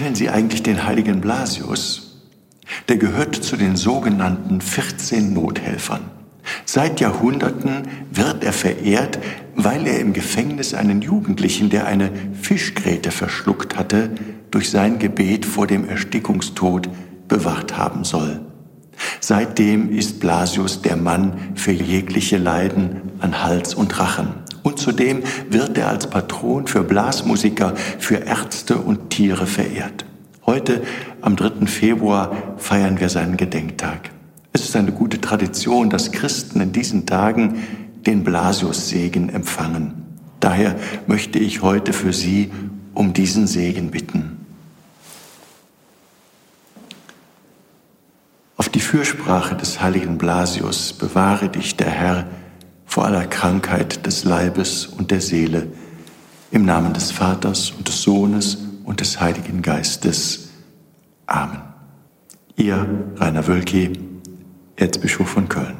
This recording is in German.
Kennen Sie eigentlich den heiligen Blasius? Der gehört zu den sogenannten 14 Nothelfern. Seit Jahrhunderten wird er verehrt, weil er im Gefängnis einen Jugendlichen, der eine Fischgräte verschluckt hatte, durch sein Gebet vor dem Erstickungstod bewacht haben soll. Seitdem ist Blasius der Mann für jegliche Leiden an Hals und Rachen. Und zudem wird er als Patron für Blasmusiker, für Ärzte und Tiere verehrt. Heute, am 3. Februar, feiern wir seinen Gedenktag. Es ist eine gute Tradition, dass Christen in diesen Tagen den Blasius-Segen empfangen. Daher möchte ich heute für Sie um diesen Segen bitten. Auf die Fürsprache des heiligen Blasius bewahre dich der Herr vor aller Krankheit des Leibes und der Seele, im Namen des Vaters und des Sohnes und des Heiligen Geistes. Amen. Ihr Rainer Wölki, Erzbischof von Köln.